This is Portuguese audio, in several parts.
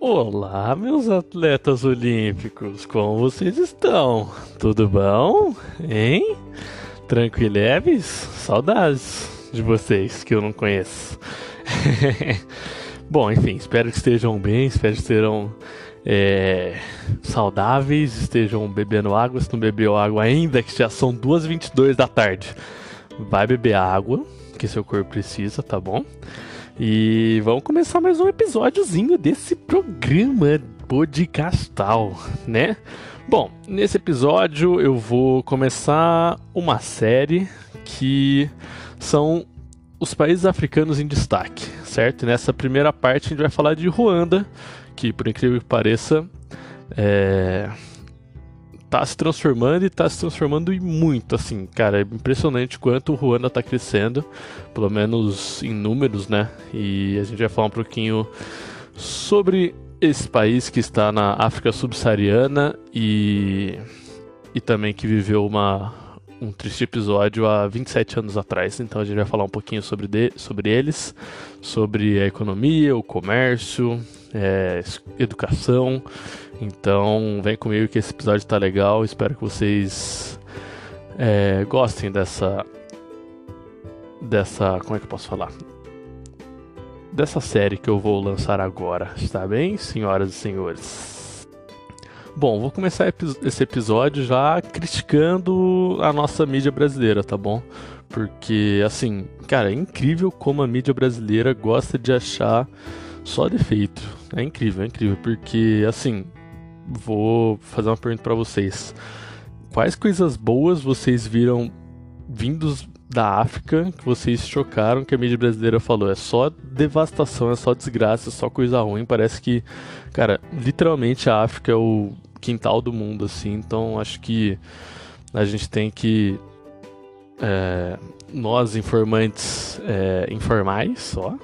Olá, meus atletas olímpicos, como vocês estão? Tudo bom? Hein? Tranquileves? Saudades de vocês que eu não conheço. bom, enfim, espero que estejam bem, espero que estejam é, saudáveis, estejam bebendo água. Se não bebeu água ainda, que já são 2h22 da tarde, vai beber água que seu corpo precisa, tá bom? E vamos começar mais um episódiozinho desse programa podcastal, né? Bom, nesse episódio eu vou começar uma série que são os países africanos em destaque, certo? nessa primeira parte a gente vai falar de Ruanda, que por incrível que pareça é, tá se transformando e tá se transformando e muito, assim, cara, é impressionante quanto o Ruanda tá crescendo, pelo menos em números, né? E a gente vai falar um pouquinho sobre esse país que está na África subsaariana e, e também que viveu uma, um triste episódio há 27 anos atrás. Então a gente vai falar um pouquinho sobre, de, sobre eles, sobre a economia, o comércio, é, educação. Então vem comigo que esse episódio está legal. Espero que vocês é, gostem dessa. Dessa. Como é que eu posso falar? Dessa série que eu vou lançar agora. Está bem, senhoras e senhores? Bom, vou começar esse episódio já criticando a nossa mídia brasileira, tá bom? Porque, assim, cara, é incrível como a mídia brasileira gosta de achar só defeito. É incrível, é incrível, porque assim, vou fazer uma pergunta para vocês. Quais coisas boas vocês viram vindos da África que vocês chocaram que a mídia brasileira falou? É só devastação, é só desgraça, é só coisa ruim. Parece que, cara, literalmente a África é o quintal do mundo, assim. Então acho que a gente tem que. É, nós, informantes é, informais, só,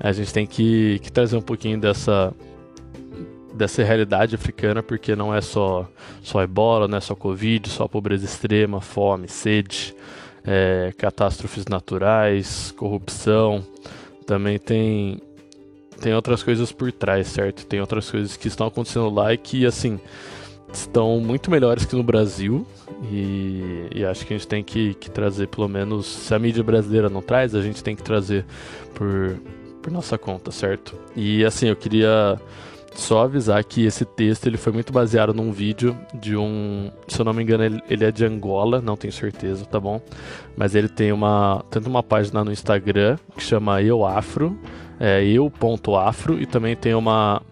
a gente tem que, que trazer um pouquinho dessa dessa realidade africana, porque não é só, só ebola, não é só covid, só pobreza extrema, fome, sede, é, catástrofes naturais, corrupção. Também tem, tem outras coisas por trás, certo? Tem outras coisas que estão acontecendo lá e que, assim, estão muito melhores que no Brasil. E, e acho que a gente tem que, que trazer, pelo menos, se a mídia brasileira não traz, a gente tem que trazer por por nossa conta, certo? E assim, eu queria só avisar que esse texto ele foi muito baseado num vídeo de um, se eu não me engano, ele, ele é de Angola, não tenho certeza, tá bom? Mas ele tem uma tanto uma página no Instagram que chama Eu Afro, é eu.afro e também tem uma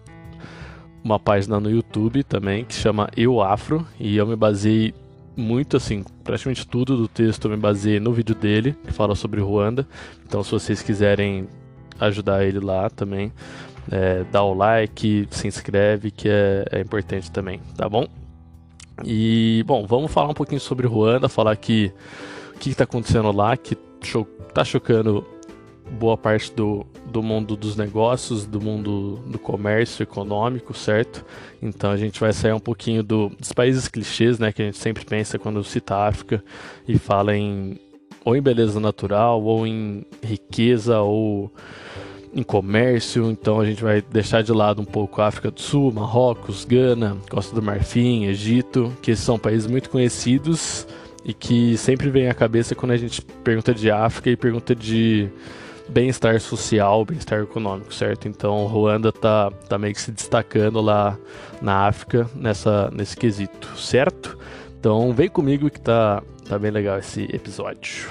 uma página no YouTube também que chama Eu Afro e eu me baseei muito assim, praticamente tudo do texto eu me baseei no vídeo dele, que fala sobre Ruanda. Então se vocês quiserem ajudar ele lá também. É, dá o like, se inscreve, que é, é importante também, tá bom? E, bom, vamos falar um pouquinho sobre Ruanda, falar que o que está acontecendo lá, que cho tá chocando boa parte do, do mundo dos negócios, do mundo do comércio econômico, certo? Então a gente vai sair um pouquinho do, dos países clichês, né, que a gente sempre pensa quando cita a África e fala em ou em beleza natural, ou em riqueza, ou em comércio, então a gente vai deixar de lado um pouco a África do Sul, Marrocos, Gana, Costa do Marfim, Egito, que são países muito conhecidos e que sempre vem à cabeça quando a gente pergunta de África e pergunta de bem-estar social, bem-estar econômico, certo? Então, Ruanda tá, tá meio que se destacando lá na África nessa, nesse quesito, certo? Então, vem comigo que tá, tá bem legal esse episódio.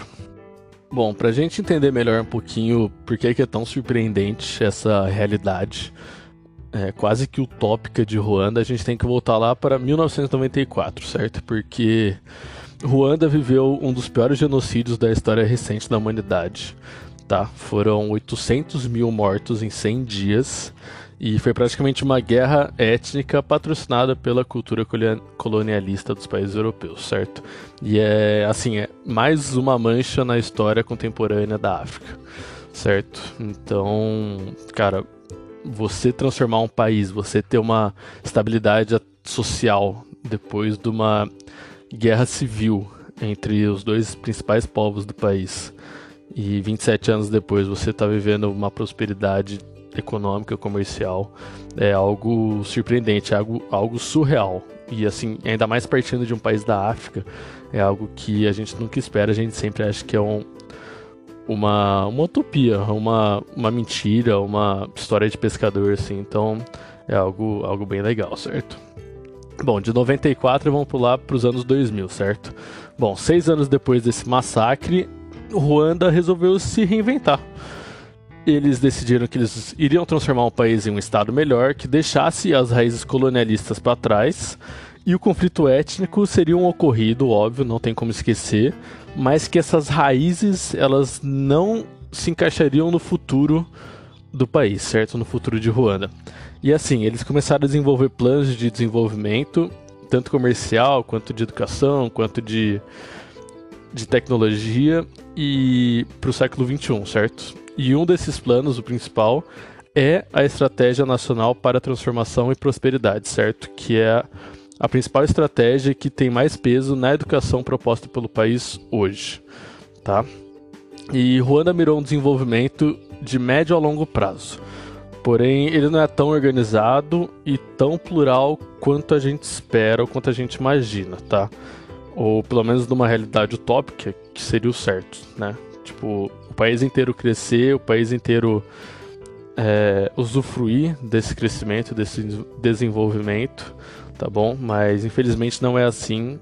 Bom, para a gente entender melhor um pouquinho por que é tão surpreendente essa realidade é, quase que utópica de Ruanda, a gente tem que voltar lá para 1994, certo? Porque Ruanda viveu um dos piores genocídios da história recente da humanidade. Tá? Foram 800 mil mortos em 100 dias e foi praticamente uma guerra étnica patrocinada pela cultura colonialista dos países europeus, certo? E é assim, é mais uma mancha na história contemporânea da África, certo? Então, cara, você transformar um país, você ter uma estabilidade social depois de uma guerra civil entre os dois principais povos do país e 27 anos depois você está vivendo uma prosperidade econômica, comercial, é algo surpreendente, é algo, algo surreal. E assim, ainda mais partindo de um país da África, é algo que a gente nunca espera, a gente sempre acha que é um, uma, uma utopia, uma, uma mentira, uma história de pescador, assim. Então é algo, algo bem legal, certo? Bom, de 94 vamos pular para os anos 2000, certo? Bom, seis anos depois desse massacre, Ruanda resolveu se reinventar. Eles decidiram que eles iriam transformar o país em um estado melhor, que deixasse as raízes colonialistas para trás, e o conflito étnico seria um ocorrido, óbvio, não tem como esquecer, mas que essas raízes elas não se encaixariam no futuro do país, certo? No futuro de Ruanda. E assim, eles começaram a desenvolver planos de desenvolvimento, tanto comercial, quanto de educação, quanto de, de tecnologia, e para o século XXI, certo? E um desses planos, o principal, é a Estratégia Nacional para a Transformação e Prosperidade, certo? Que é a principal estratégia que tem mais peso na educação proposta pelo país hoje, tá? E Ruanda mirou um desenvolvimento de médio a longo prazo. Porém, ele não é tão organizado e tão plural quanto a gente espera ou quanto a gente imagina, tá? Ou pelo menos numa realidade utópica, que seria o certo, né? Tipo, o país inteiro crescer, o país inteiro é, usufruir desse crescimento, desse desenvolvimento, tá bom? Mas infelizmente não é assim.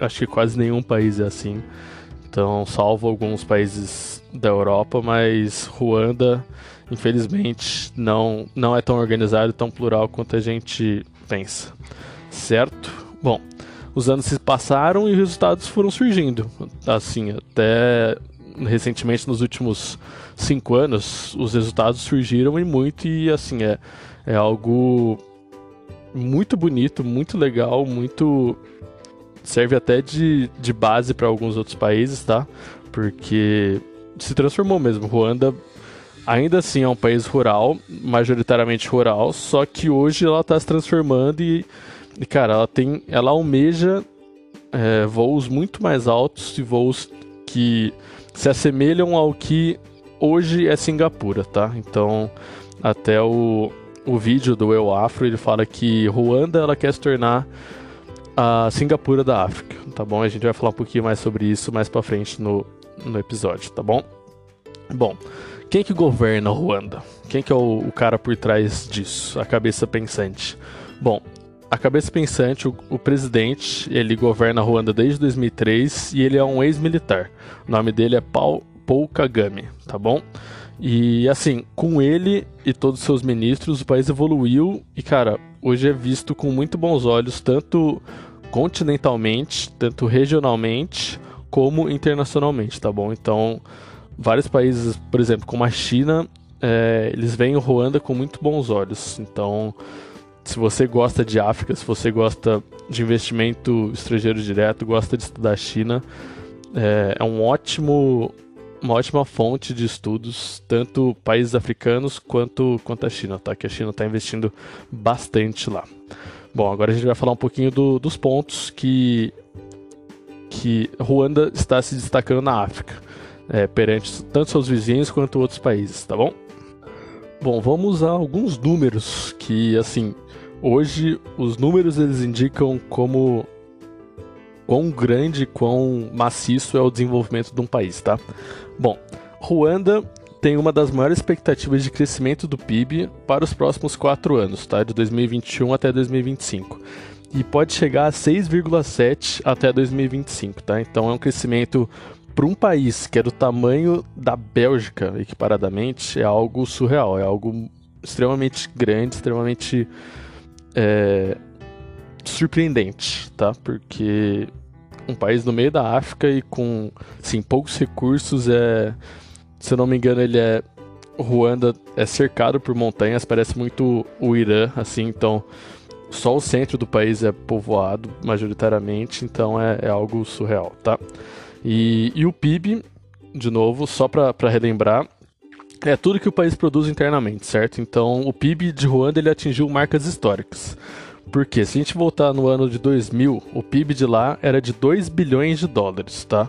Acho que quase nenhum país é assim. Então, salvo alguns países da Europa, mas Ruanda, infelizmente, não, não é tão organizado tão plural quanto a gente pensa. Certo? Bom, os anos se passaram e os resultados foram surgindo. Assim, até recentemente, nos últimos cinco anos, os resultados surgiram e muito, e assim, é, é algo muito bonito, muito legal, muito serve até de, de base para alguns outros países, tá? Porque se transformou mesmo. Ruanda ainda assim é um país rural, majoritariamente rural, só que hoje ela está se transformando e, e, cara, ela tem, ela almeja é, voos muito mais altos e voos que se assemelham ao que hoje é Singapura, tá? Então, até o, o vídeo do Eu Afro, ele fala que Ruanda ela quer se tornar a Singapura da África, tá bom? A gente vai falar um pouquinho mais sobre isso mais para frente no, no episódio, tá bom? Bom, quem que governa Ruanda? Quem que é o, o cara por trás disso? A cabeça pensante. Bom, a cabeça pensante, o, o, presidente, ele governa Ruanda desde 2003 e ele é um ex-militar. O nome dele é Paul, Paul Kagame, tá bom? E assim, com ele e todos os seus ministros, o país evoluiu e, cara, hoje é visto com muito bons olhos, tanto continentalmente, tanto regionalmente, como internacionalmente, tá bom? Então, vários países, por exemplo, como a China, é, eles veem o Ruanda com muito bons olhos. Então, se você gosta de África, se você gosta de investimento estrangeiro direto, gosta de estudar China, é, é um ótimo uma ótima fonte de estudos, tanto países africanos quanto, quanto a China, tá? Que a China está investindo bastante lá. Bom, agora a gente vai falar um pouquinho do, dos pontos que, que Ruanda está se destacando na África, é, perante tanto seus vizinhos quanto outros países, tá bom? Bom, vamos a alguns números que, assim, hoje os números eles indicam como quão grande, quão maciço é o desenvolvimento de um país, tá? Bom, Ruanda tem uma das maiores expectativas de crescimento do PIB para os próximos quatro anos, tá? De 2021 até 2025. E pode chegar a 6,7 até 2025, tá? Então é um crescimento para um país que é do tamanho da Bélgica, equiparadamente, é algo surreal, é algo extremamente grande, extremamente é, surpreendente, tá? Porque um país no meio da África e com assim, poucos recursos, é, se eu não me engano, ele é Ruanda é cercado por montanhas, parece muito o Irã, assim, então só o centro do país é povoado majoritariamente, então é, é algo surreal, tá? E, e o PIB, de novo, só para relembrar, é tudo que o país produz internamente, certo? Então o PIB de Ruanda ele atingiu marcas históricas. Porque se a gente voltar no ano de 2000, o PIB de lá era de 2 bilhões de dólares, tá?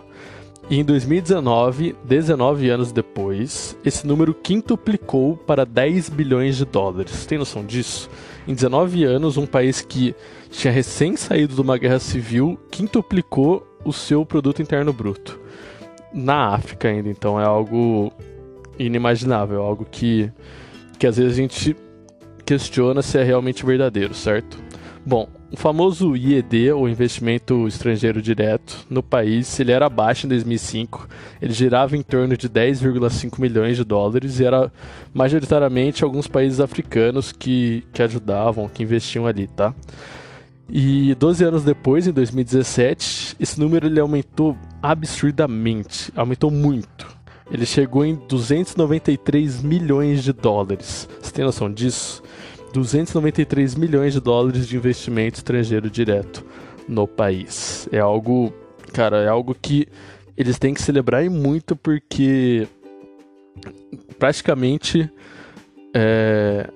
E em 2019, 19 anos depois, esse número quintuplicou para 10 bilhões de dólares. Tem noção disso? Em 19 anos, um país que tinha recém saído de uma guerra civil quintuplicou o seu produto interno bruto. Na África ainda, então é algo inimaginável, algo que, que às vezes a gente questiona se é realmente verdadeiro, certo? Bom, o famoso IED, ou investimento estrangeiro direto, no país, ele era baixo em 2005, ele girava em torno de 10,5 milhões de dólares e era majoritariamente alguns países africanos que, que ajudavam, que investiam ali, tá? E 12 anos depois, em 2017, esse número ele aumentou absurdamente, aumentou muito. Ele chegou em 293 milhões de dólares. Você tem noção disso? 293 milhões de dólares de investimento estrangeiro direto no país. É algo, cara, é algo que eles têm que celebrar e muito porque praticamente é...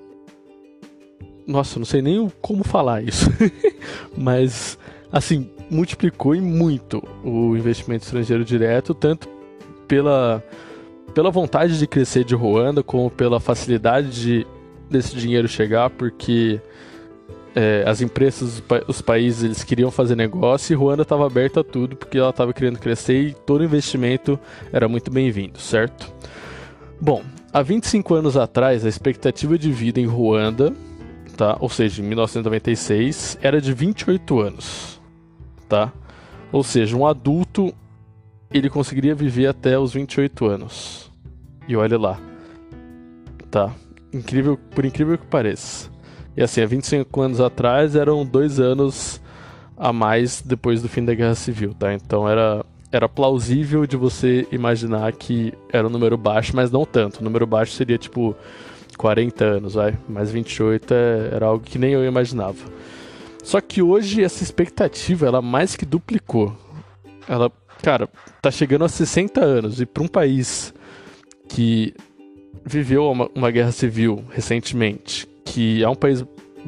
Nossa, não sei nem como falar isso. Mas assim, multiplicou em muito o investimento estrangeiro direto, tanto pela pela vontade de crescer de Ruanda, como pela facilidade de desse dinheiro chegar, porque é, as empresas, os países, eles queriam fazer negócio e Ruanda estava aberta a tudo, porque ela estava querendo crescer e todo investimento era muito bem-vindo, certo? Bom, há 25 anos atrás, a expectativa de vida em Ruanda, tá? ou seja, em 1996, era de 28 anos. Tá? Ou seja, um adulto ele conseguiria viver até os 28 anos. E olha lá. Tá. Incrível, por incrível que pareça. E assim, há 25 anos atrás eram dois anos a mais depois do fim da Guerra Civil, tá? Então era, era plausível de você imaginar que era um número baixo, mas não tanto. O número baixo seria tipo 40 anos, vai. Mas 28 é, era algo que nem eu imaginava. Só que hoje essa expectativa, ela mais que duplicou. Ela, cara, tá chegando a 60 anos. E para um país que viveu uma, uma guerra civil recentemente, que é um país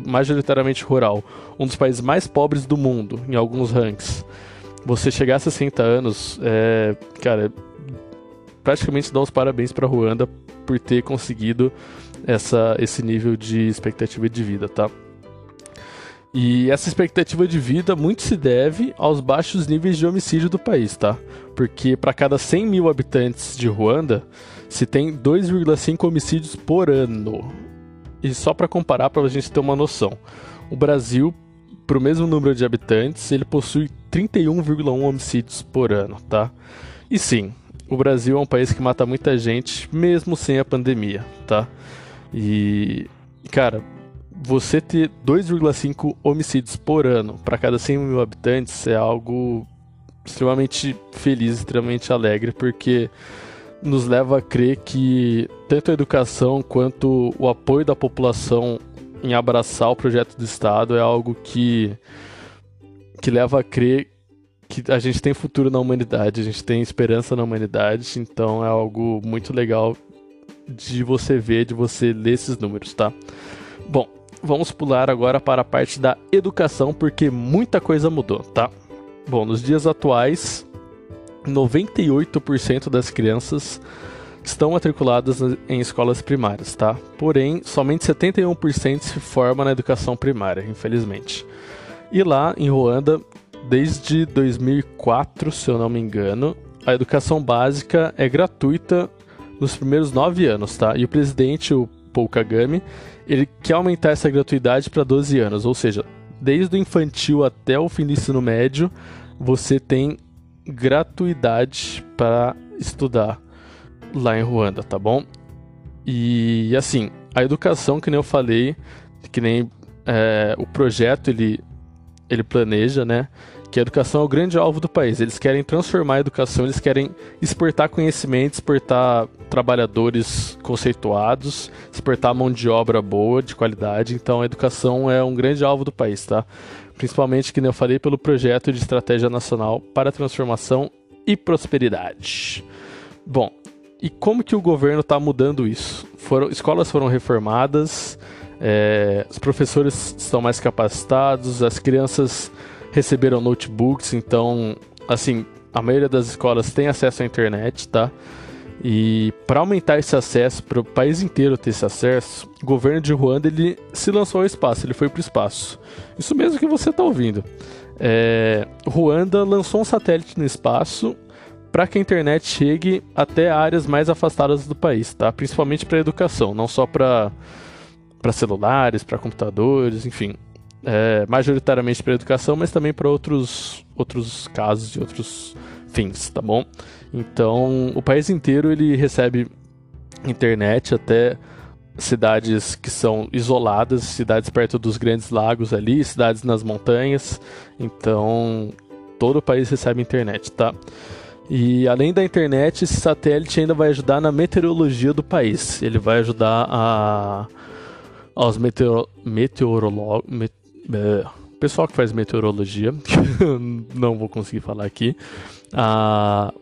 majoritariamente rural, um dos países mais pobres do mundo em alguns ranks, você chegar a 60 anos, é, cara, praticamente dá os parabéns para Ruanda por ter conseguido essa, esse nível de expectativa de vida, tá? E essa expectativa de vida muito se deve aos baixos níveis de homicídio do país, tá? Porque para cada 100 mil habitantes de Ruanda, se tem 2,5 homicídios por ano. E só para comparar, para a gente ter uma noção, o Brasil, para o mesmo número de habitantes, ele possui 31,1 homicídios por ano, tá? E sim, o Brasil é um país que mata muita gente, mesmo sem a pandemia, tá? E, cara, você ter 2,5 homicídios por ano para cada 100 mil habitantes é algo extremamente feliz, extremamente alegre, porque nos leva a crer que tanto a educação quanto o apoio da população em abraçar o projeto do Estado é algo que, que leva a crer que a gente tem futuro na humanidade, a gente tem esperança na humanidade, então é algo muito legal de você ver, de você ler esses números, tá? Bom, vamos pular agora para a parte da educação, porque muita coisa mudou, tá? Bom, nos dias atuais, 98% das crianças estão matriculadas em escolas primárias, tá? Porém, somente 71% se forma na educação primária, infelizmente. E lá em Ruanda, desde 2004, se eu não me engano, a educação básica é gratuita nos primeiros nove anos, tá? E o presidente, o Paul Kagame, ele quer aumentar essa gratuidade para 12 anos, ou seja, desde o infantil até o fim do ensino médio, você tem gratuidade para estudar lá em Ruanda, tá bom? E assim, a educação, que nem eu falei, que nem é, o projeto ele, ele planeja, né? Que a educação é o grande alvo do país. Eles querem transformar a educação, eles querem exportar conhecimento, exportar trabalhadores conceituados, exportar mão de obra boa, de qualidade. Então a educação é um grande alvo do país, tá? principalmente, que eu falei, pelo projeto de estratégia nacional para transformação e prosperidade. Bom, e como que o governo está mudando isso? Foram, escolas foram reformadas, é, os professores estão mais capacitados, as crianças receberam notebooks, então, assim, a maioria das escolas tem acesso à internet, tá? E para aumentar esse acesso, para o país inteiro ter esse acesso, o governo de Ruanda ele se lançou ao espaço, ele foi para o espaço. Isso mesmo que você está ouvindo. É, Ruanda lançou um satélite no espaço para que a internet chegue até áreas mais afastadas do país, tá? Principalmente para educação, não só para para celulares, para computadores, enfim, é, majoritariamente para educação, mas também para outros outros casos e outros fins, tá bom? Então, o país inteiro ele recebe internet até cidades que são isoladas, cidades perto dos grandes lagos ali, cidades nas montanhas. Então, todo o país recebe internet, tá? E além da internet, esse satélite ainda vai ajudar na meteorologia do país. Ele vai ajudar a aos meteoro, meteorologos, met, é, pessoal que faz meteorologia, não vou conseguir falar aqui, a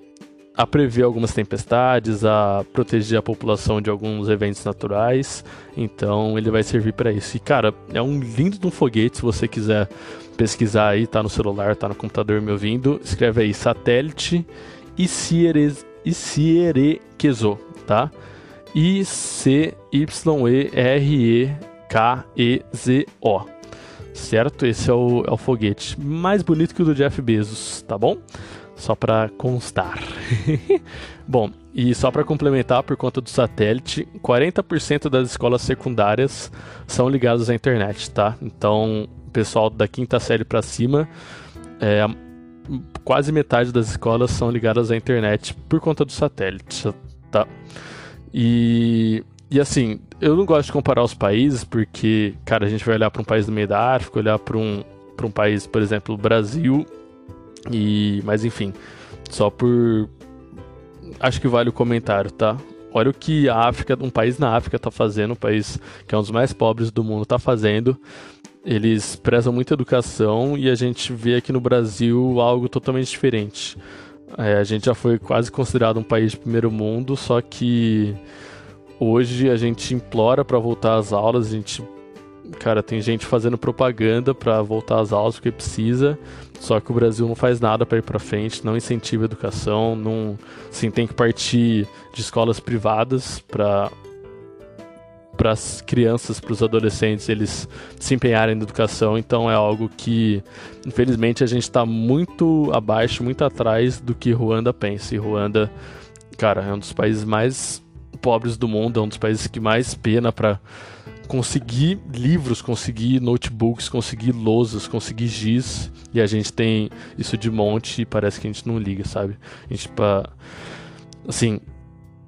a prever algumas tempestades, a proteger a população de alguns eventos naturais. Então ele vai servir para isso. E cara, é um lindo de um foguete. Se você quiser pesquisar aí, tá no celular, tá no computador me ouvindo, escreve aí satélite Icierekezo, tá? I C Y E R E K E Z O. Certo? Esse é o, é o foguete mais bonito que o do Jeff Bezos, tá bom? Só para constar. Bom, e só para complementar, por conta do satélite, 40% das escolas secundárias são ligadas à internet, tá? Então, o pessoal da quinta série para cima, é, quase metade das escolas são ligadas à internet por conta do satélite, tá? E, e assim, eu não gosto de comparar os países porque, cara, a gente vai olhar para um país do meio da África, olhar para um, um país, por exemplo, Brasil, e, mas enfim, só por acho que vale o comentário, tá? Olha o que a África, um país na África tá fazendo, um país que é um dos mais pobres do mundo tá fazendo. Eles prezam muito educação e a gente vê aqui no Brasil algo totalmente diferente. É, a gente já foi quase considerado um país de primeiro mundo, só que hoje a gente implora para voltar às aulas, a gente cara, tem gente fazendo propaganda para voltar às aulas porque precisa, só que o Brasil não faz nada para ir para frente, não incentiva a educação, não, assim, tem que partir de escolas privadas para para as crianças, para os adolescentes, eles se empenharem na educação. Então é algo que, infelizmente, a gente está muito abaixo, muito atrás do que Ruanda pensa. E Ruanda, cara, é um dos países mais pobres do mundo, é um dos países que mais pena para conseguir livros, conseguir notebooks, conseguir lousas, conseguir giz, e a gente tem isso de monte e parece que a gente não liga, sabe? A gente, pra, assim,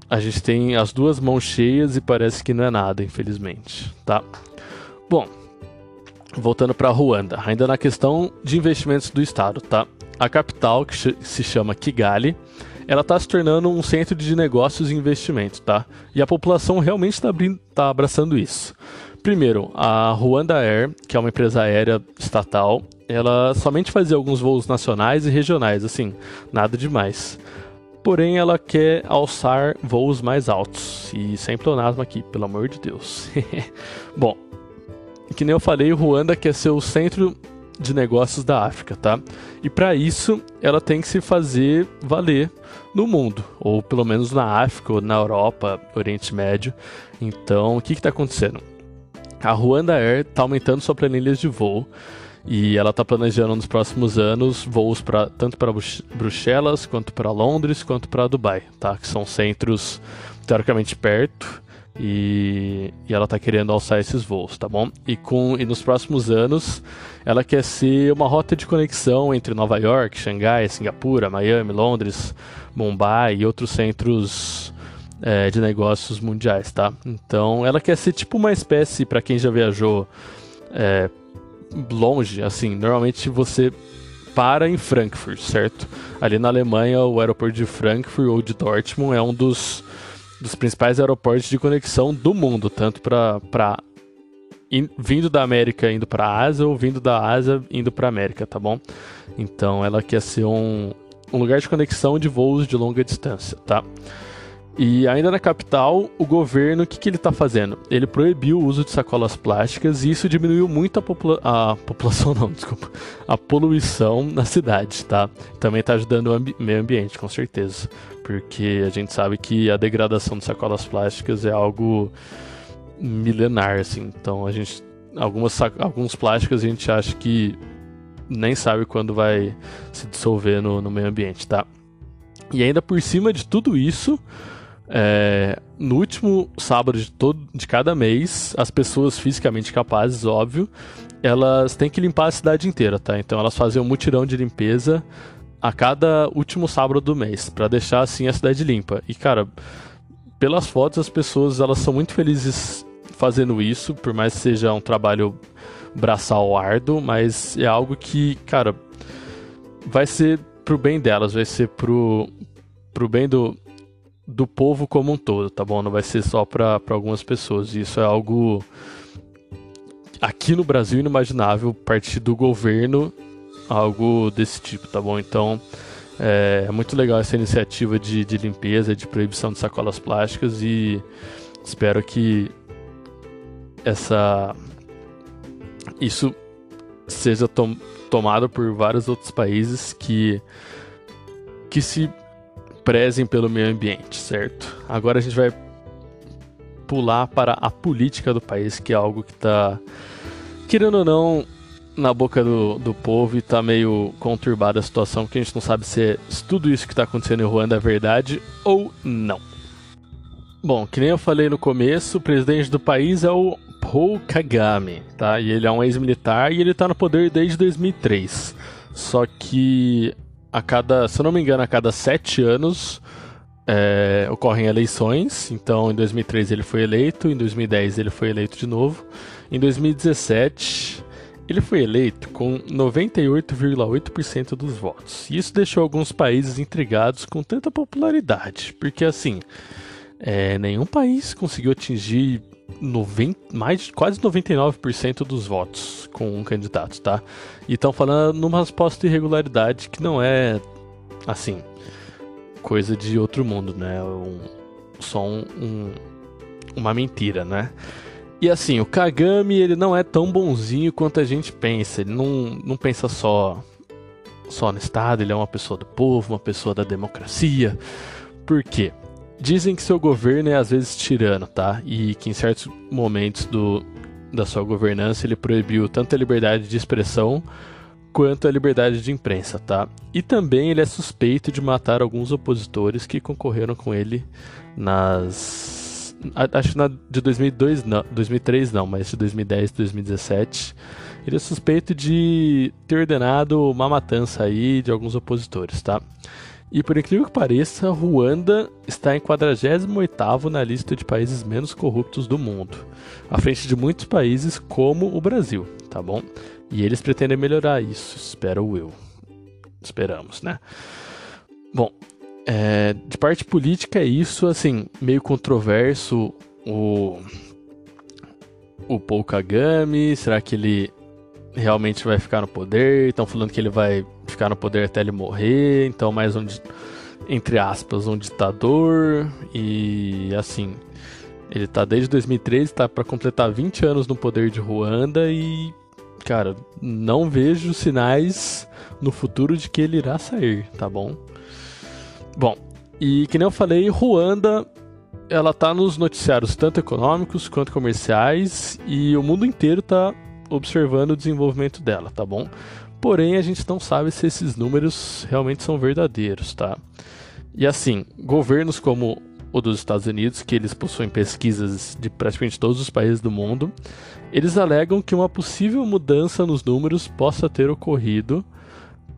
a gente tem as duas mãos cheias e parece que não é nada, infelizmente, tá? Bom, voltando para Ruanda, ainda na questão de investimentos do estado, tá? A capital, que se chama Kigali, ela está se tornando um centro de negócios e investimentos, tá? E a população realmente está tá abraçando isso. Primeiro, a Ruanda Air, que é uma empresa aérea estatal, ela somente fazia alguns voos nacionais e regionais, assim, nada demais. Porém, ela quer alçar voos mais altos. E sem pleonasmo aqui, pelo amor de Deus. Bom, que nem eu falei, Ruanda quer ser o centro de negócios da África, tá? E para isso, ela tem que se fazer valer no mundo, ou pelo menos na África, ou na Europa, Oriente Médio. Então, o que está acontecendo? A Ruanda Air está aumentando sua planilha de voo e ela está planejando nos próximos anos voos pra, tanto para Bruxelas, quanto para Londres, quanto para Dubai, tá? Que são centros teoricamente perto e, e ela está querendo alçar esses voos, tá bom? E, com, e nos próximos anos ela quer ser uma rota de conexão entre Nova York, Xangai, Singapura, Miami, Londres, Mumbai e outros centros é, de negócios mundiais, tá? Então ela quer ser tipo uma espécie, para quem já viajou é, longe, assim, normalmente você para em Frankfurt, certo? Ali na Alemanha, o aeroporto de Frankfurt ou de Dortmund é um dos dos principais aeroportos de conexão do mundo, tanto para vindo da América indo para a Ásia ou vindo da Ásia indo para a América, tá bom? Então ela quer ser um, um lugar de conexão de voos de longa distância, tá? E ainda na capital, o governo, o que, que ele está fazendo? Ele proibiu o uso de sacolas plásticas e isso diminuiu muito a, popula a população, não, desculpa, a poluição na cidade, tá? Também está ajudando o ambi meio ambiente, com certeza, porque a gente sabe que a degradação de sacolas plásticas é algo milenar, assim. Então a gente, algumas alguns plásticos a gente acha que nem sabe quando vai se dissolver no, no meio ambiente, tá? E ainda por cima de tudo isso, é, no último sábado de, todo, de cada mês, as pessoas fisicamente capazes, óbvio, elas têm que limpar a cidade inteira, tá? Então elas fazem um mutirão de limpeza a cada último sábado do mês, para deixar assim a cidade limpa. E cara, pelas fotos as pessoas elas são muito felizes fazendo isso, por mais que seja um trabalho braçal árduo, mas é algo que, cara, vai ser pro bem delas, vai ser pro, pro bem do, do povo como um todo, tá bom? Não vai ser só para algumas pessoas. Isso é algo aqui no Brasil inimaginável partir do governo algo desse tipo, tá bom? Então é, é muito legal essa iniciativa de, de limpeza, de proibição de sacolas plásticas e espero que essa isso seja tom, tomado por vários outros países que que se prezem pelo meio ambiente, certo? Agora a gente vai pular para a política do país, que é algo que está, querendo ou não, na boca do, do povo e está meio conturbada a situação, que a gente não sabe se, é, se tudo isso que está acontecendo em Ruanda é verdade ou não. Bom, que nem eu falei no começo, o presidente do país é o Paul Kagame, tá? E ele é um ex-militar e ele está no poder desde 2003. Só que a cada, se eu não me engano, a cada sete anos é, ocorrem eleições. Então, em 2013 ele foi eleito, em 2010 ele foi eleito de novo, em 2017 ele foi eleito com 98,8% dos votos. E isso deixou alguns países intrigados com tanta popularidade, porque assim, é, nenhum país conseguiu atingir 90, mais quase 99% dos votos com um candidato, tá? E estão falando numa resposta de irregularidade que não é assim coisa de outro mundo, né? Um, só um, um, uma mentira, né? E assim, o Kagami ele não é tão bonzinho quanto a gente pensa. Ele não, não pensa só só no Estado, ele é uma pessoa do povo, uma pessoa da democracia. Por quê? Dizem que seu governo é às vezes tirano, tá? E que em certos momentos do, da sua governança ele proibiu tanto a liberdade de expressão quanto a liberdade de imprensa, tá? E também ele é suspeito de matar alguns opositores que concorreram com ele nas acho que na de 2002 não, 2003 não, mas de 2010 e 2017. Ele é suspeito de ter ordenado uma matança aí de alguns opositores, tá? E por incrível que pareça, Ruanda está em 48º na lista de países menos corruptos do mundo, à frente de muitos países como o Brasil, tá bom? E eles pretendem melhorar isso, espero eu. Esperamos, né? Bom, é, de parte política é isso, assim, meio controverso o o Paul Kagame, será que ele realmente vai ficar no poder. Estão falando que ele vai ficar no poder até ele morrer. Então, mais um, entre aspas, um ditador. E assim, ele tá desde 2013, tá para completar 20 anos no poder de Ruanda e, cara, não vejo sinais no futuro de que ele irá sair, tá bom? Bom, e que nem eu falei, Ruanda ela tá nos noticiários tanto econômicos quanto comerciais e o mundo inteiro tá observando o desenvolvimento dela, tá bom? Porém, a gente não sabe se esses números realmente são verdadeiros, tá? E assim, governos como o dos Estados Unidos, que eles possuem pesquisas de praticamente todos os países do mundo, eles alegam que uma possível mudança nos números possa ter ocorrido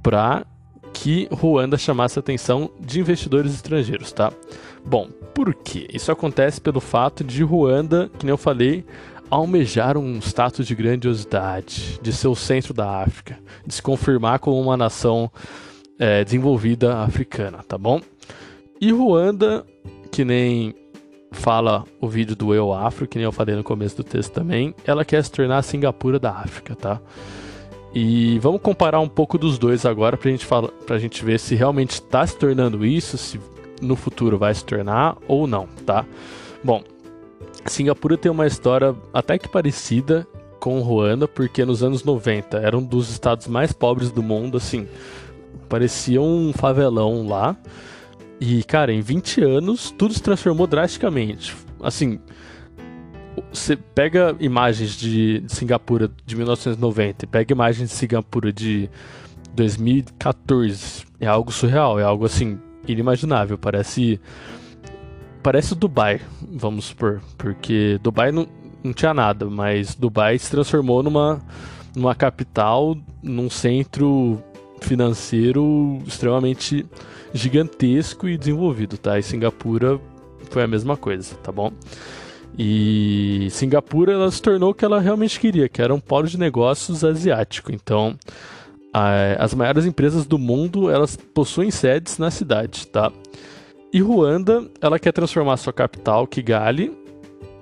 para que Ruanda chamasse a atenção de investidores estrangeiros, tá? Bom, por quê? Isso acontece pelo fato de Ruanda, que nem eu falei, almejar um status de grandiosidade, de ser o centro da África, de se confirmar como uma nação é, desenvolvida africana, tá bom? E Ruanda, que nem fala o vídeo do Eu Afro, que nem eu falei no começo do texto também, ela quer se tornar a Singapura da África, tá? E vamos comparar um pouco dos dois agora pra gente, fala, pra gente ver se realmente está se tornando isso, se no futuro vai se tornar ou não, tá? Bom, Singapura tem uma história até que parecida com Ruanda, porque nos anos 90 era um dos estados mais pobres do mundo, assim, parecia um favelão lá. E, cara, em 20 anos tudo se transformou drasticamente. Assim, você pega imagens de Singapura de 1990 e pega imagens de Singapura de 2014, é algo surreal, é algo assim inimaginável, parece parece Dubai, vamos supor, porque Dubai não, não tinha nada, mas Dubai se transformou numa numa capital, num centro financeiro extremamente gigantesco e desenvolvido, tá? E Singapura foi a mesma coisa, tá bom? E Singapura ela se tornou o que ela realmente queria, que era um polo de negócios asiático. Então, a, as maiores empresas do mundo elas possuem sedes na cidade, tá? E Ruanda ela quer transformar sua capital, Kigali,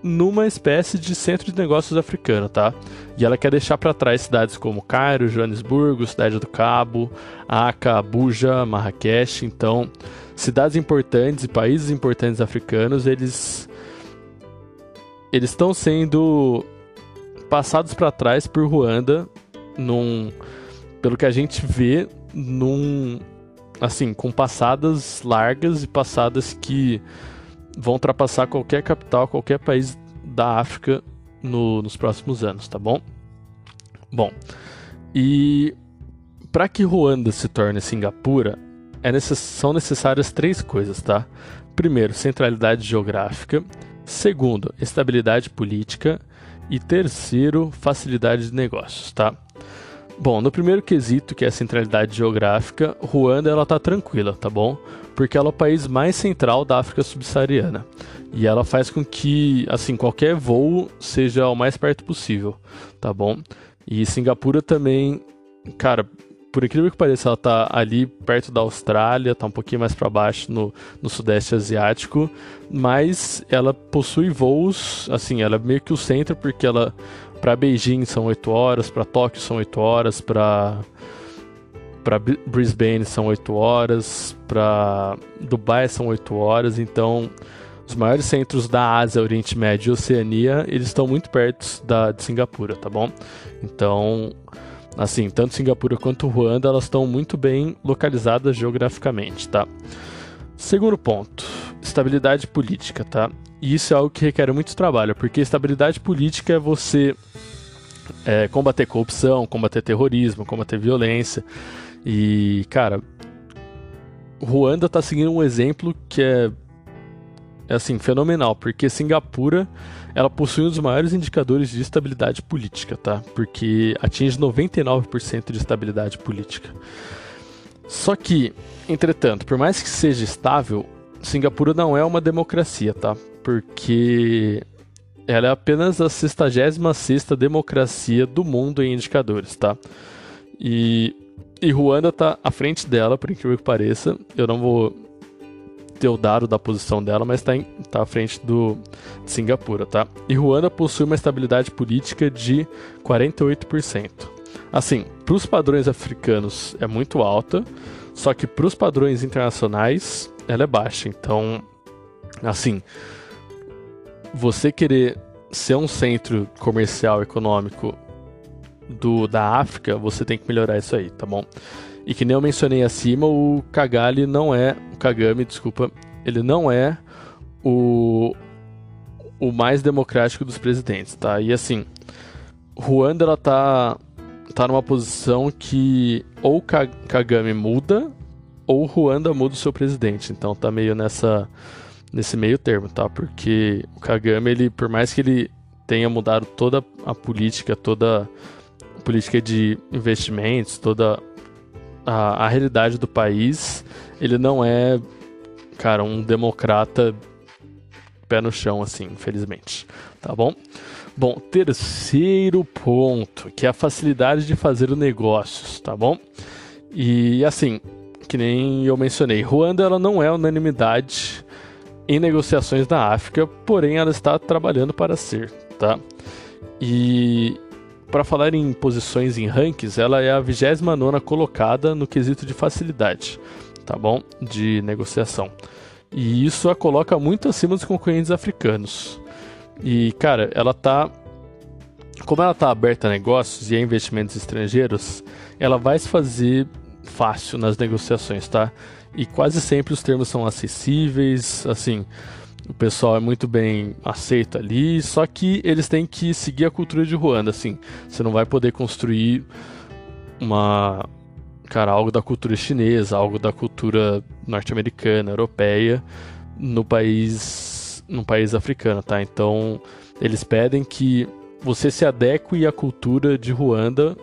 numa espécie de centro de negócios africano, tá? E ela quer deixar para trás cidades como Cairo, Joanesburgo, Cidade do Cabo, Aca, Abuja, Marrakech. Então, cidades importantes e países importantes africanos, eles eles estão sendo passados para trás por Ruanda num pelo que a gente vê num assim, com passadas largas e passadas que vão ultrapassar qualquer capital, qualquer país da África no, nos próximos anos, tá bom? Bom, e para que Ruanda se torne Singapura, é necess são necessárias três coisas, tá? Primeiro, centralidade geográfica. Segundo, estabilidade política. E terceiro, facilidade de negócios, tá? Bom, no primeiro quesito, que é a centralidade geográfica, Ruanda ela tá tranquila, tá bom? Porque ela é o país mais central da África subsaariana. E ela faz com que, assim, qualquer voo seja o mais perto possível, tá bom? E Singapura também, cara, por incrível que pareça, ela tá ali perto da Austrália, tá um pouquinho mais para baixo no, no Sudeste Asiático, mas ela possui voos, assim, ela é meio que o centro, porque ela, para Beijing são 8 horas, para Tóquio são 8 horas, para para Brisbane são 8 horas, para Dubai são 8 horas, então os maiores centros da Ásia, Oriente Médio e Oceania, eles estão muito perto da, de Singapura, tá bom? Então, Assim, tanto Singapura quanto Ruanda, elas estão muito bem localizadas geograficamente, tá? Segundo ponto, estabilidade política, tá? E isso é algo que requer muito trabalho, porque estabilidade política é você é, combater corrupção, combater terrorismo, combater violência. E, cara, Ruanda está seguindo um exemplo que é, é assim, fenomenal, porque Singapura ela possui um dos maiores indicadores de estabilidade política, tá? Porque atinge 99% de estabilidade política. Só que, entretanto, por mais que seja estável, Singapura não é uma democracia, tá? Porque ela é apenas a 66 democracia do mundo em indicadores, tá? E, e Ruanda tá à frente dela, por incrível que pareça. Eu não vou ter o dado da posição dela, mas está tá à frente do, de Singapura, tá? E Ruanda possui uma estabilidade política de 48%. Assim, para os padrões africanos é muito alta, só que para os padrões internacionais ela é baixa. Então, assim, você querer ser um centro comercial econômico do, da África, você tem que melhorar isso aí, tá bom? E que nem eu mencionei acima, o Kagami não é. O Kagami, desculpa, ele não é o, o mais democrático dos presidentes, tá? E assim, Ruanda ela tá, tá numa posição que ou Kagame muda ou Ruanda muda o seu presidente. Então tá meio nessa nesse meio termo, tá? Porque o Kagame, ele, por mais que ele tenha mudado toda a política, toda a política de investimentos, toda a, a realidade do país, ele não é, cara, um democrata pé no chão, assim, infelizmente. Tá bom? Bom, terceiro ponto, que é a facilidade de fazer negócios, tá bom? E assim, que nem eu mencionei, Ruanda ela não é unanimidade em negociações na África, porém ela está trabalhando para ser, tá? E para falar em posições em rankings, ela é a 29 colocada no quesito de facilidade, tá bom? De negociação. E isso a coloca muito acima dos concorrentes africanos. E, cara, ela tá. Como ela tá aberta a negócios e a investimentos estrangeiros, ela vai se fazer fácil nas negociações, tá? E quase sempre os termos são acessíveis, assim, o pessoal é muito bem aceito ali, só que eles têm que seguir a cultura de Ruanda, assim. Você não vai poder construir uma cara, algo da cultura chinesa, algo da cultura norte-americana, europeia no país no país africano, tá? Então, eles pedem que você se adeque à cultura de Ruanda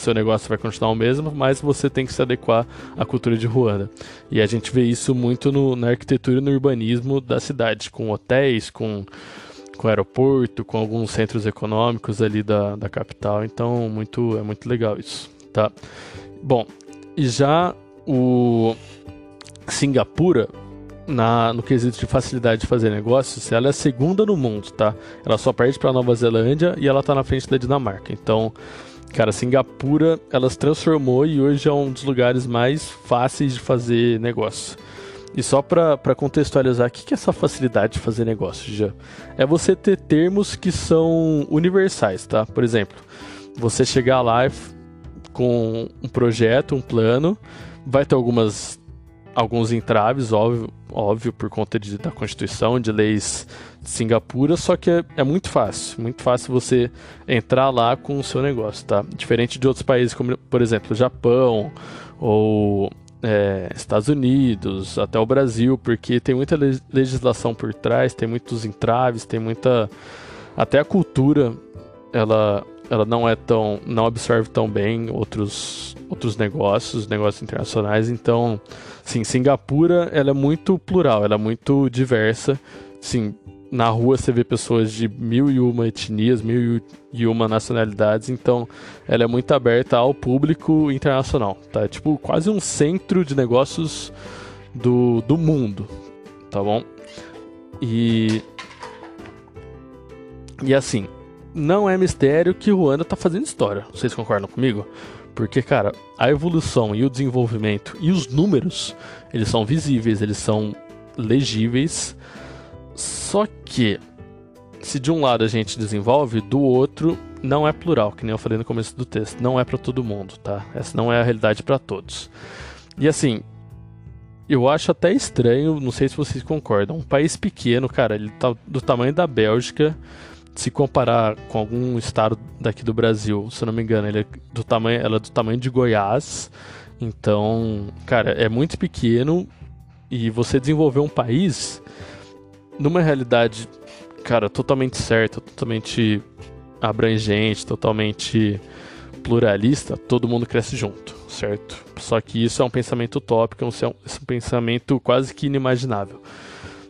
seu negócio vai continuar o mesmo, mas você tem que se adequar à cultura de Ruanda. E a gente vê isso muito no, na arquitetura e no urbanismo da cidade, com hotéis, com, com aeroporto, com alguns centros econômicos ali da, da capital. Então, muito, é muito legal isso, tá? Bom, e já o Singapura, na, no quesito de facilidade de fazer negócios, ela é a segunda no mundo, tá? Ela só perde para Nova Zelândia e ela está na frente da Dinamarca. Então, Cara, Singapura, ela se transformou e hoje é um dos lugares mais fáceis de fazer negócio. E só para contextualizar, o que, que é essa facilidade de fazer negócio, já? É você ter termos que são universais, tá? Por exemplo, você chegar lá com um projeto, um plano, vai ter algumas alguns entraves, óbvio, óbvio por conta de, da Constituição, de leis Singapura, só que é, é, muito fácil, muito fácil você entrar lá com o seu negócio, tá? Diferente de outros países, como por exemplo, Japão ou é, Estados Unidos, até o Brasil, porque tem muita legislação por trás, tem muitos entraves, tem muita. Até a cultura, ela ela não é tão não absorve tão bem outros outros negócios negócios internacionais então sim Singapura ela é muito plural ela é muito diversa sim na rua você vê pessoas de mil e uma etnias mil e uma nacionalidades então ela é muito aberta ao público internacional tá é tipo quase um centro de negócios do, do mundo tá bom e e assim não é mistério que Ruanda tá fazendo história. Vocês concordam comigo? Porque, cara, a evolução e o desenvolvimento e os números, eles são visíveis, eles são legíveis. Só que, se de um lado a gente desenvolve, do outro não é plural, que nem eu falei no começo do texto. Não é para todo mundo, tá? Essa não é a realidade para todos. E assim, eu acho até estranho, não sei se vocês concordam. Um país pequeno, cara, ele tá do tamanho da Bélgica se comparar com algum estado daqui do Brasil, se eu não me engano, ele é do tamanho, ela é do tamanho de Goiás. Então, cara, é muito pequeno e você desenvolver um país numa realidade, cara, totalmente certa, totalmente abrangente, totalmente pluralista, todo mundo cresce junto, certo? Só que isso é um pensamento utópico, é um, é um pensamento quase que inimaginável,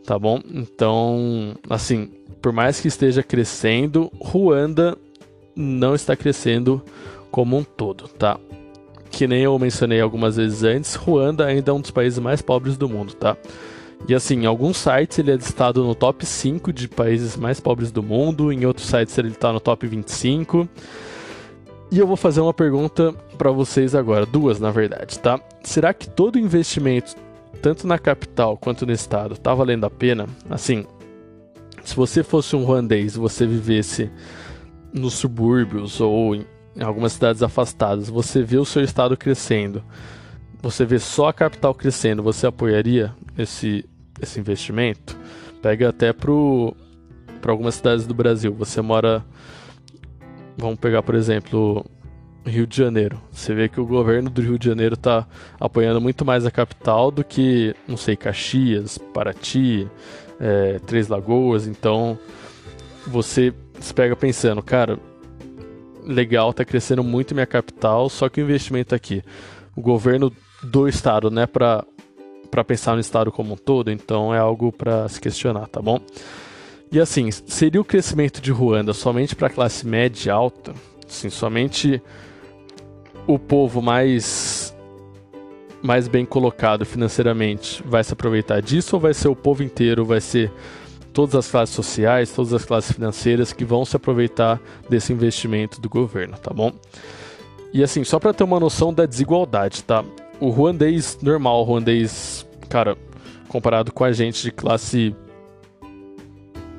tá bom? Então, assim, por mais que esteja crescendo, Ruanda não está crescendo como um todo, tá? Que nem eu mencionei algumas vezes antes, Ruanda ainda é um dos países mais pobres do mundo, tá? E assim, em alguns sites ele é listado no top 5 de países mais pobres do mundo, em outros sites ele está no top 25. E eu vou fazer uma pergunta para vocês agora, duas na verdade, tá? Será que todo investimento, tanto na capital quanto no estado, tá valendo a pena? Assim, se você fosse um ruandês você vivesse nos subúrbios ou em algumas cidades afastadas, você vê o seu estado crescendo, você vê só a capital crescendo, você apoiaria esse, esse investimento? Pega até para algumas cidades do Brasil. Você mora. Vamos pegar, por exemplo, Rio de Janeiro. Você vê que o governo do Rio de Janeiro está apoiando muito mais a capital do que, não sei, Caxias, Paraty, é, Três Lagoas, então você se pega pensando, cara, legal, tá crescendo muito minha capital, só que o investimento aqui, o governo do estado, né, para para pensar no estado como um todo, então é algo para se questionar, tá bom? E assim, seria o crescimento de Ruanda somente para a classe média alta? Sim, somente o povo mais mais bem colocado financeiramente vai se aproveitar disso ou vai ser o povo inteiro, vai ser todas as classes sociais, todas as classes financeiras que vão se aproveitar desse investimento do governo, tá bom? E assim, só para ter uma noção da desigualdade, tá? O ruandês normal, o ruandês, cara, comparado com a gente de classe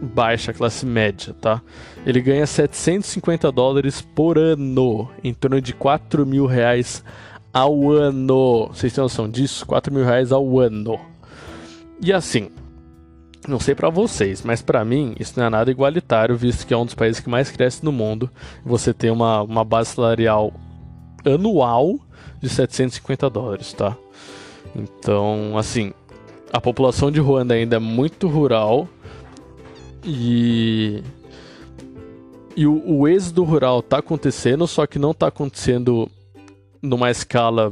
baixa, classe média, tá? Ele ganha 750 dólares por ano, em torno de 4 mil reais ao ano. Vocês têm noção disso? 4 mil reais ao ano. E assim, não sei para vocês, mas para mim isso não é nada igualitário, visto que é um dos países que mais cresce no mundo. Você tem uma, uma base salarial anual de 750 dólares, tá? Então, assim, a população de Ruanda ainda é muito rural e e o, o êxodo rural está acontecendo, só que não está acontecendo numa escala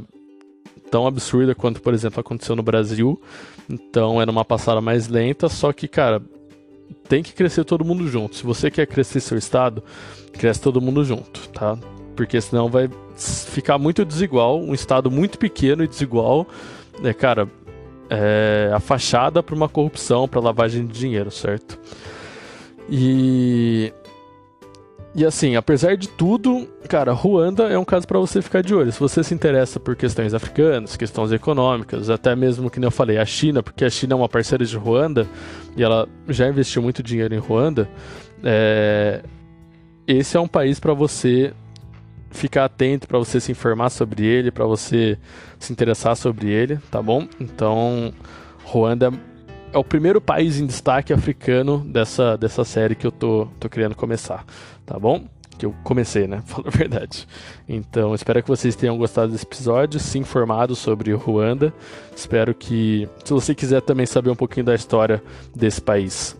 tão absurda quanto, por exemplo, aconteceu no Brasil. Então é numa passada mais lenta, só que, cara, tem que crescer todo mundo junto. Se você quer crescer seu estado, cresce todo mundo junto, tá? Porque senão vai ficar muito desigual, um estado muito pequeno e desigual, é, cara, é a fachada para uma corrupção, para lavagem de dinheiro, certo? E e assim, apesar de tudo, cara, Ruanda é um caso para você ficar de olho. Se você se interessa por questões africanas, questões econômicas, até mesmo que nem eu falei, a China, porque a China é uma parceira de Ruanda e ela já investiu muito dinheiro em Ruanda, é... esse é um país para você ficar atento, para você se informar sobre ele, para você se interessar sobre ele, tá bom? Então, Ruanda é o primeiro país em destaque africano dessa, dessa série que eu tô, tô querendo começar, tá bom? Que eu comecei, né? Fala a verdade. Então, espero que vocês tenham gostado desse episódio, se informado sobre Ruanda. Espero que, se você quiser também saber um pouquinho da história desse país,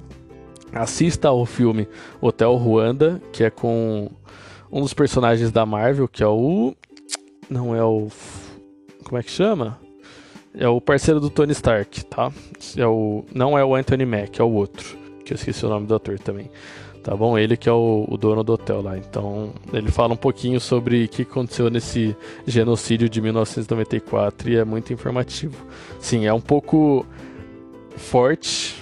assista ao filme Hotel Ruanda, que é com um dos personagens da Marvel, que é o. Não é o. Como é que chama? É o parceiro do Tony Stark, tá? É o, não é o Anthony Mack, é o outro. Que eu esqueci o nome do ator também. Tá bom? Ele que é o, o dono do hotel lá. Então, ele fala um pouquinho sobre o que aconteceu nesse genocídio de 1994 e é muito informativo. Sim, é um pouco forte,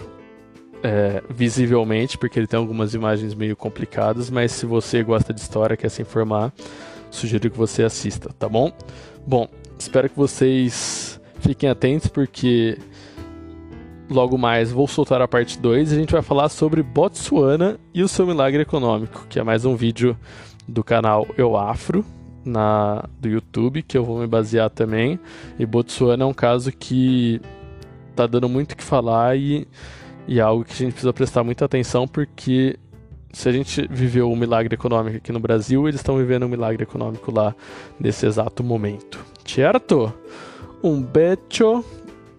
é, visivelmente, porque ele tem algumas imagens meio complicadas, mas se você gosta de história, quer se informar, sugiro que você assista, tá bom? Bom, espero que vocês Fiquem atentos porque logo mais vou soltar a parte 2 e a gente vai falar sobre Botsuana e o seu milagre econômico, que é mais um vídeo do canal Eu Afro na do YouTube que eu vou me basear também. E Botsuana é um caso que tá dando muito o que falar e, e é algo que a gente precisa prestar muita atenção porque se a gente viveu um milagre econômico aqui no Brasil, eles estão vivendo um milagre econômico lá nesse exato momento. Certo? Um beijo.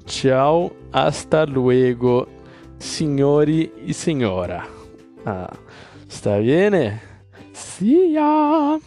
Tchau. Hasta luego, signori e senhora. Ah, está bem? See ya!